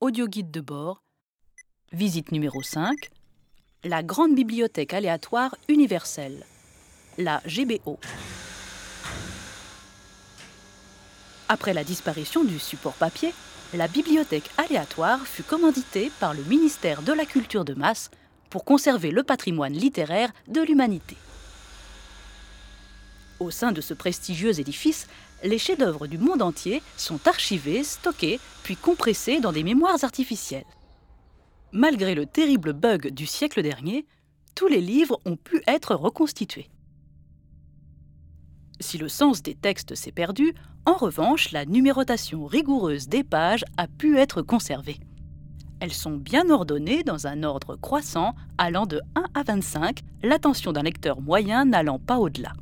Audio guide de bord. Visite numéro 5. La Grande Bibliothèque aléatoire universelle. La GBO. Après la disparition du support papier, la bibliothèque aléatoire fut commanditée par le ministère de la Culture de masse pour conserver le patrimoine littéraire de l'humanité. Au sein de ce prestigieux édifice, les chefs-d'œuvre du monde entier sont archivés, stockés, puis compressés dans des mémoires artificielles. Malgré le terrible bug du siècle dernier, tous les livres ont pu être reconstitués. Si le sens des textes s'est perdu, en revanche, la numérotation rigoureuse des pages a pu être conservée. Elles sont bien ordonnées dans un ordre croissant allant de 1 à 25, l'attention d'un lecteur moyen n'allant pas au-delà.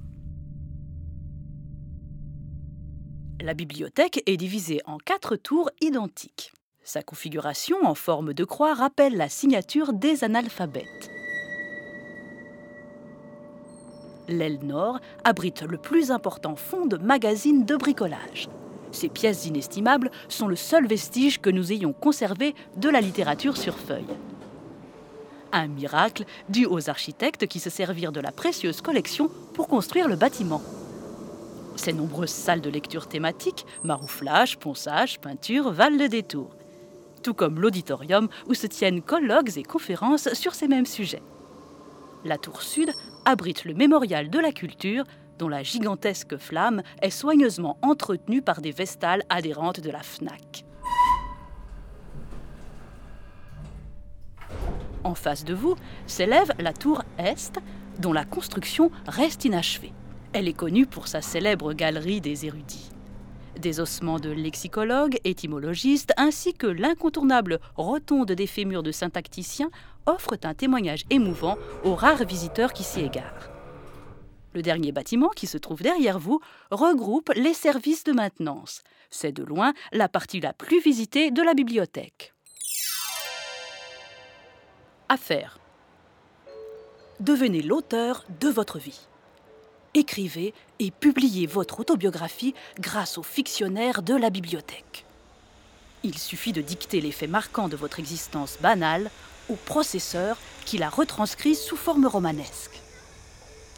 La bibliothèque est divisée en quatre tours identiques. Sa configuration en forme de croix rappelle la signature des analphabètes. L'aile nord abrite le plus important fonds de magazines de bricolage. Ces pièces inestimables sont le seul vestige que nous ayons conservé de la littérature sur feuille. Un miracle dû aux architectes qui se servirent de la précieuse collection pour construire le bâtiment. Ces nombreuses salles de lecture thématiques, marouflage, ponçage, peinture, valent le détour. Tout comme l'auditorium où se tiennent colloques et conférences sur ces mêmes sujets. La tour sud abrite le mémorial de la culture dont la gigantesque flamme est soigneusement entretenue par des vestales adhérentes de la FNAC. En face de vous s'élève la tour Est, dont la construction reste inachevée. Elle est connue pour sa célèbre galerie des érudits. Des ossements de lexicologues, étymologistes, ainsi que l'incontournable rotonde des fémurs de syntacticiens offrent un témoignage émouvant aux rares visiteurs qui s'y égarent. Le dernier bâtiment, qui se trouve derrière vous, regroupe les services de maintenance. C'est de loin la partie la plus visitée de la bibliothèque. Affaire. Devenez l'auteur de votre vie. Écrivez et publiez votre autobiographie grâce au fictionnaire de la bibliothèque. Il suffit de dicter les faits marquants de votre existence banale au processeur qui la retranscrit sous forme romanesque.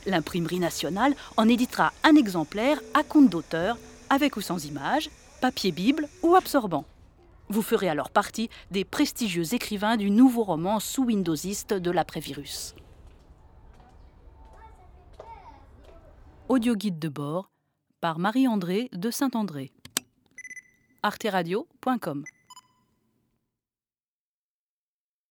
L'imprimerie nationale en éditera un exemplaire à compte d'auteur, avec ou sans image, papier bible ou absorbant. Vous ferez alors partie des prestigieux écrivains du nouveau roman sous Windowsiste de l'après-virus. Audio guide de bord par Marie-André de Saint-André. arteradio.com